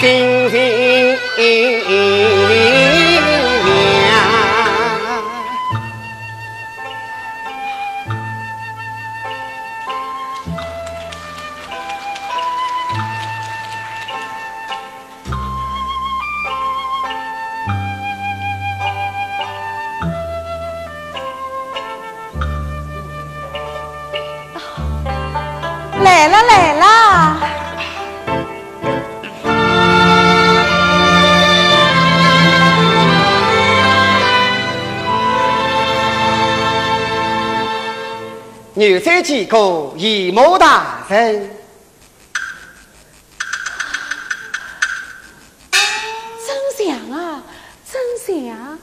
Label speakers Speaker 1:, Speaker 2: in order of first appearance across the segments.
Speaker 1: 心。牛山见过姨母大人，
Speaker 2: 真相啊，真相！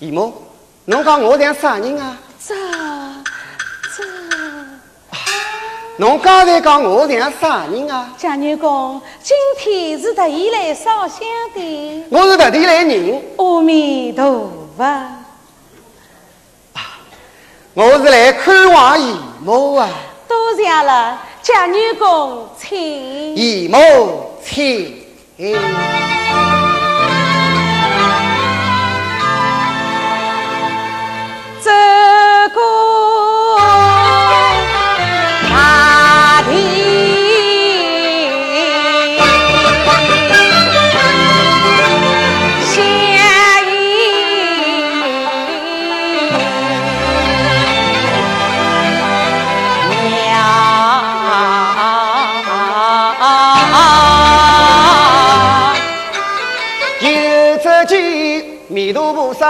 Speaker 1: 姨母，侬讲我像啥人啊？
Speaker 2: 这这，
Speaker 1: 侬刚才讲我像啥人啊？
Speaker 2: 贾女公，今天是特意来烧香的。
Speaker 1: 我是特地来人。
Speaker 2: 阿弥陀佛。
Speaker 1: 我是来看望姨母啊！
Speaker 2: 多谢了，贾女工，请。
Speaker 1: 姨母，请。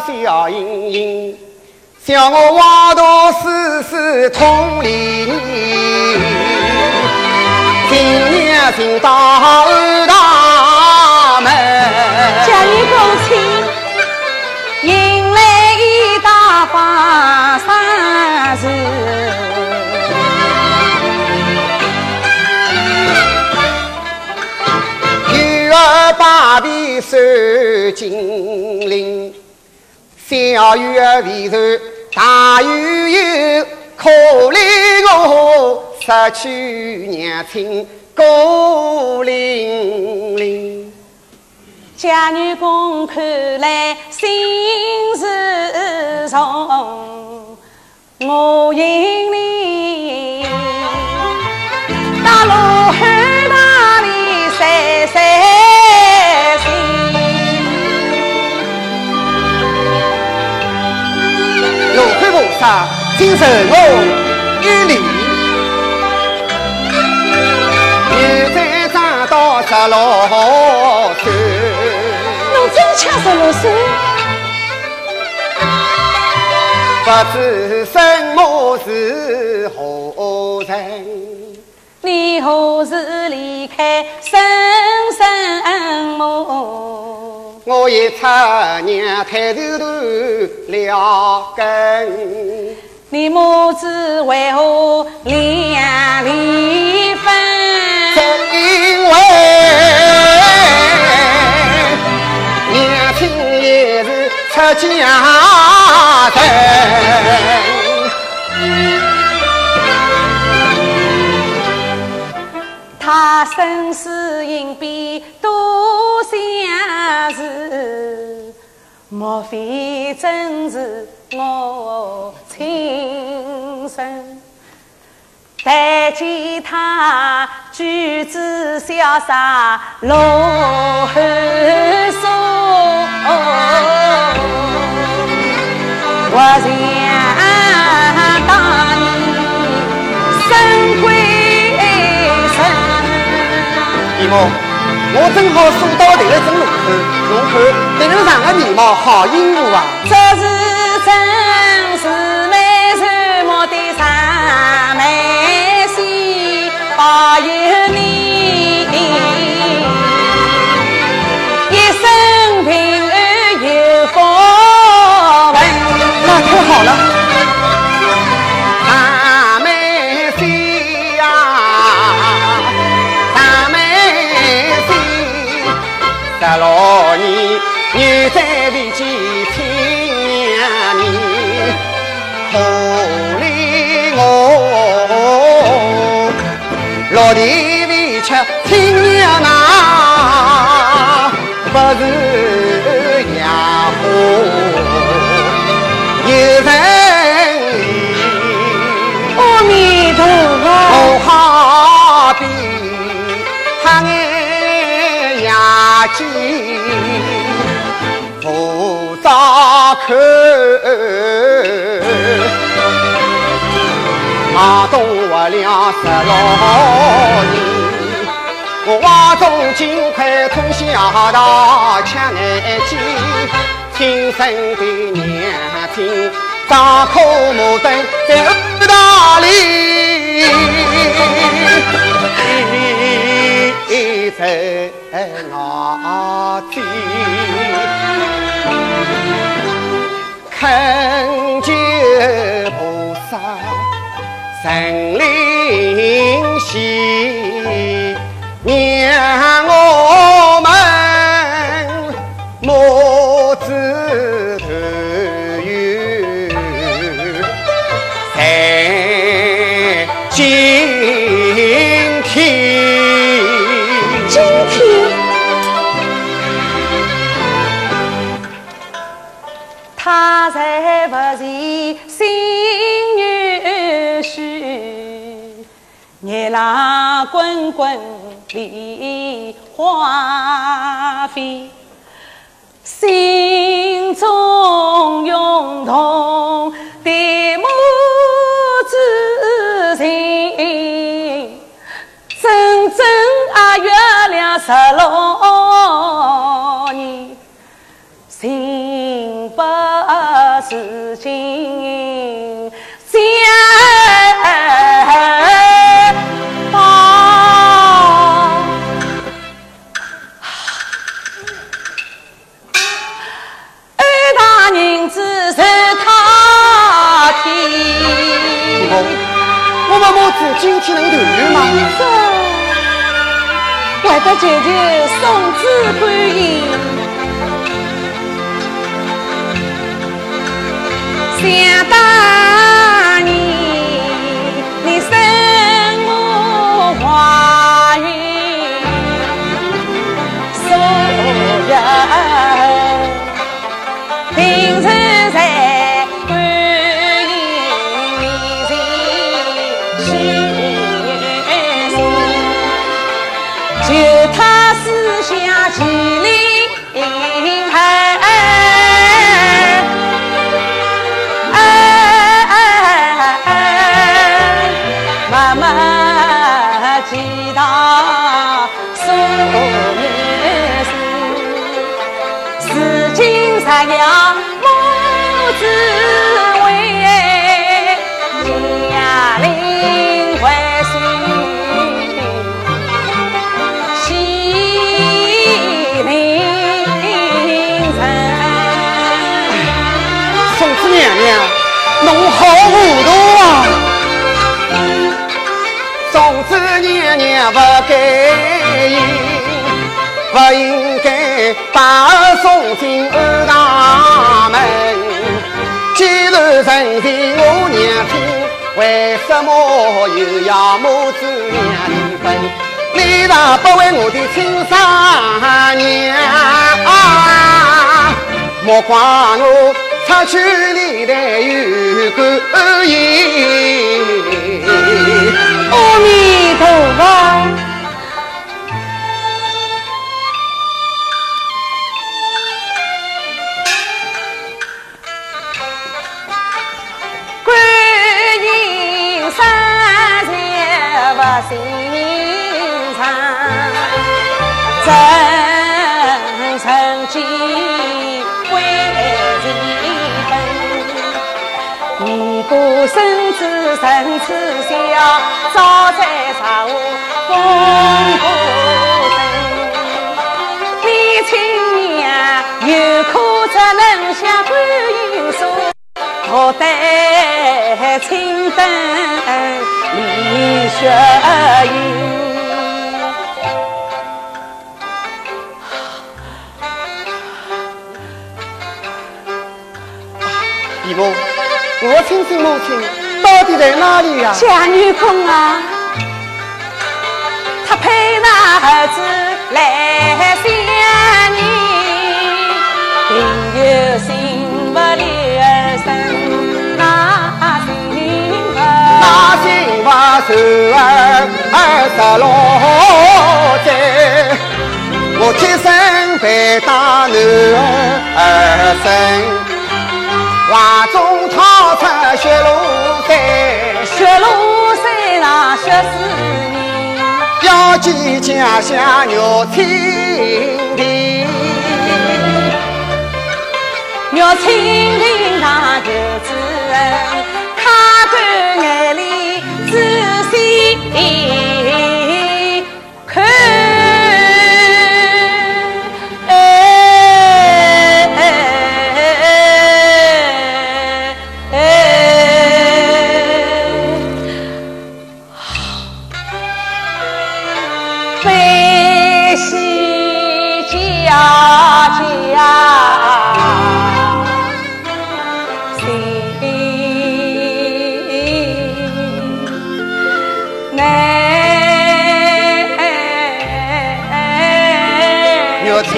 Speaker 1: 笑盈盈，笑我娃童丝丝通连年，新娘进到后大门，
Speaker 2: 家女公亲迎来一大把丧事，
Speaker 1: 女儿把臂收紧。小雨儿为愁，大雨又可怜我失去娘亲孤零零。
Speaker 2: 家女公看来心事重，我心里
Speaker 1: 今生我与你，又再长到十六岁。
Speaker 2: 侬真吃十六岁？
Speaker 1: 不知什么是何人？
Speaker 2: 你何时离开深深梦？
Speaker 1: 我一出娘抬头头了根。
Speaker 2: 你母子为何两离分？
Speaker 1: 正因为娘亲也是出家人，
Speaker 2: 他生死隐蔽多相似，莫非真是？我亲生，但见他举止潇洒，落寒霜，我想
Speaker 1: 姨母，我正好数到这个正路口，侬看这人上的面貌好英武啊！
Speaker 2: 这
Speaker 1: 地为吃亲娘那，不是养活有人。
Speaker 2: 阿弥陀佛，
Speaker 1: 好比黑眼牙尖，不早看。马东活了十六年，我挖中金块通下大枪难见，亲生的娘亲张口木灯在大里，在那天。恳求菩萨神灵系，
Speaker 2: 滚滚梨花飞，心中涌动的母子情。真正啊，月亮十六年，心不
Speaker 1: 自禁今天能团圆吗？
Speaker 2: 为得求求送子观音，想当今十两母子为家灵回心。西陵城，
Speaker 1: 宋子娘娘，侬好糊涂啊！宋子娘娘不该应，不应该把儿送进然曾经我娘亲，为什么又要母子两离分？你咋不为我的亲生娘？莫怪我出去里头有感应。
Speaker 2: 阿弥陀佛。心肠，真诚记为人本。你过生子神慈孝，早在上午风不生。你亲娘有苦只能向观音诉，我待青灯李雪云。
Speaker 1: 义母，我亲亲母亲到底在哪里呀？
Speaker 2: 贾女公啊，他陪那儿子来相你，定有幸那幸福
Speaker 1: 寿儿二十六载。我今生陪大男儿身。怀中掏出血路山，
Speaker 2: 血路山上血思念，
Speaker 1: 要记家乡玉清亭，
Speaker 2: 玉清亭上有知恩，
Speaker 1: 老村，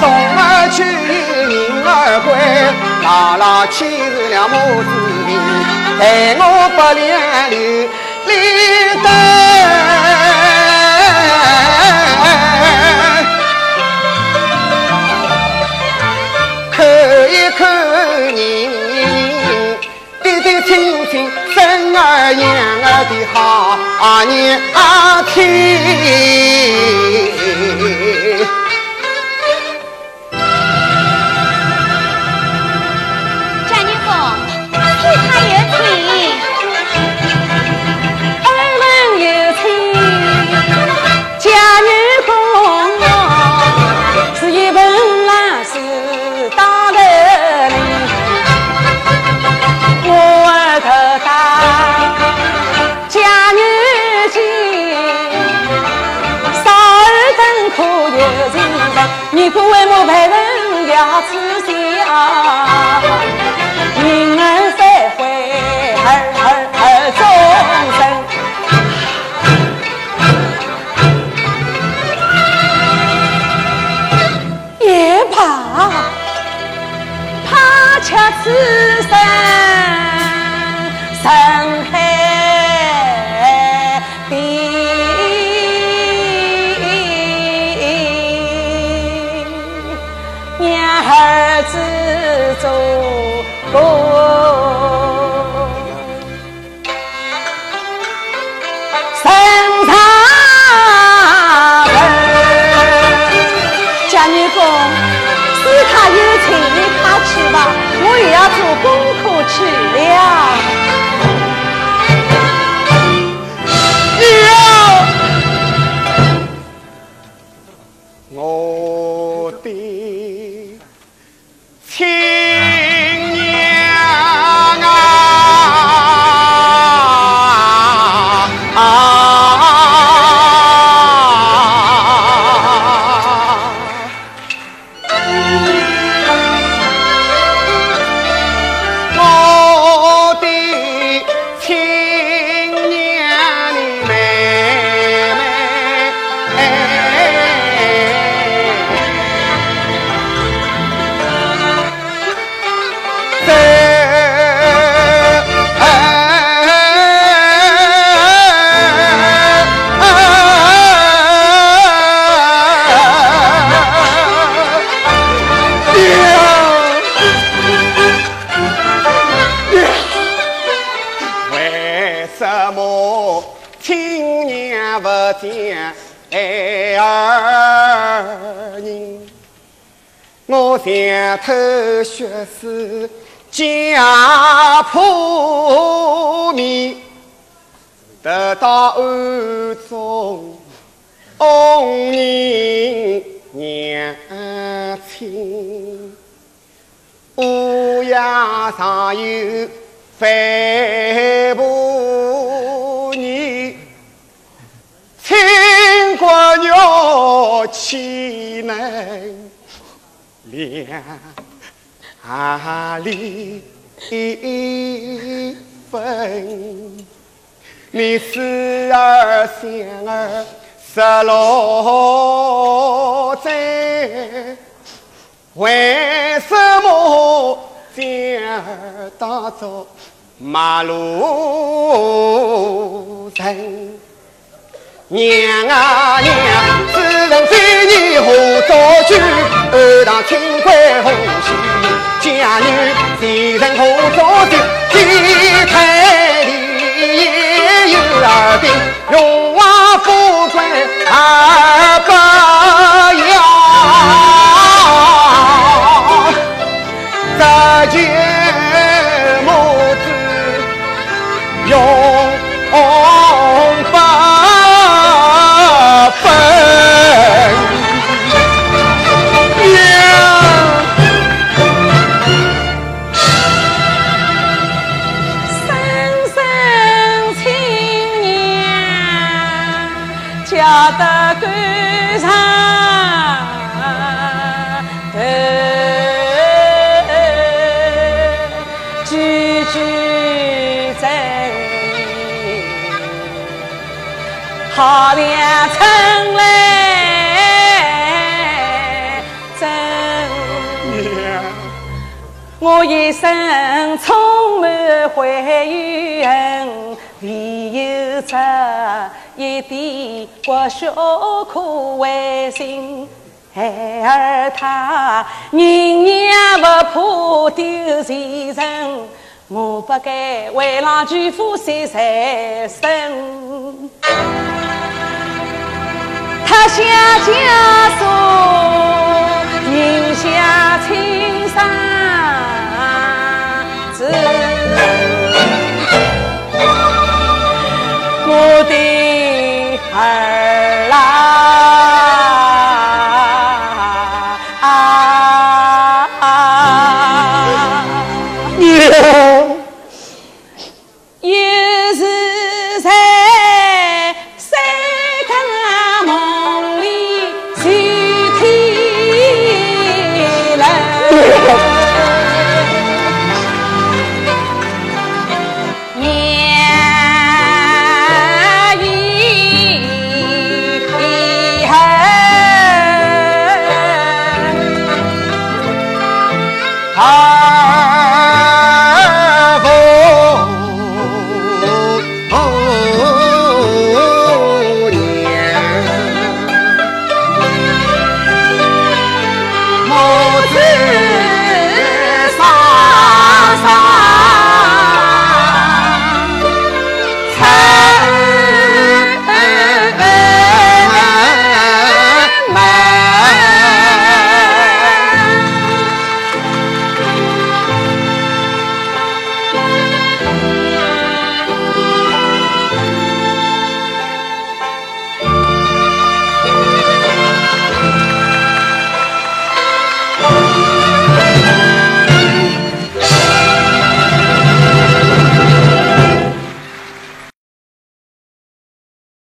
Speaker 1: 送儿去，迎儿归，姥姥牵着了母子兵，待我不两流离灯，父亲生儿养儿的好年轻娘亲。你可为我陪人家吃香，人公，是他有情，你他去吧，我也要做。想偷血丝家破灭，得到暗中红人娘亲，乌鸦上有飞不你秦国鸟岂能两里分？你思儿想儿十六载，为什么？将儿当作马路人？娘啊娘，此人非你何作主？二堂清官何须，家女谁人何作主？几太里也有二兵，荣华富贵二
Speaker 2: 好良春来真，我一生充满怀怨，唯有这一点不孝苦为心。孩儿他人也不怕丢前程，我不该为郎拒夫谁财生。他下家书，人下亲。哎。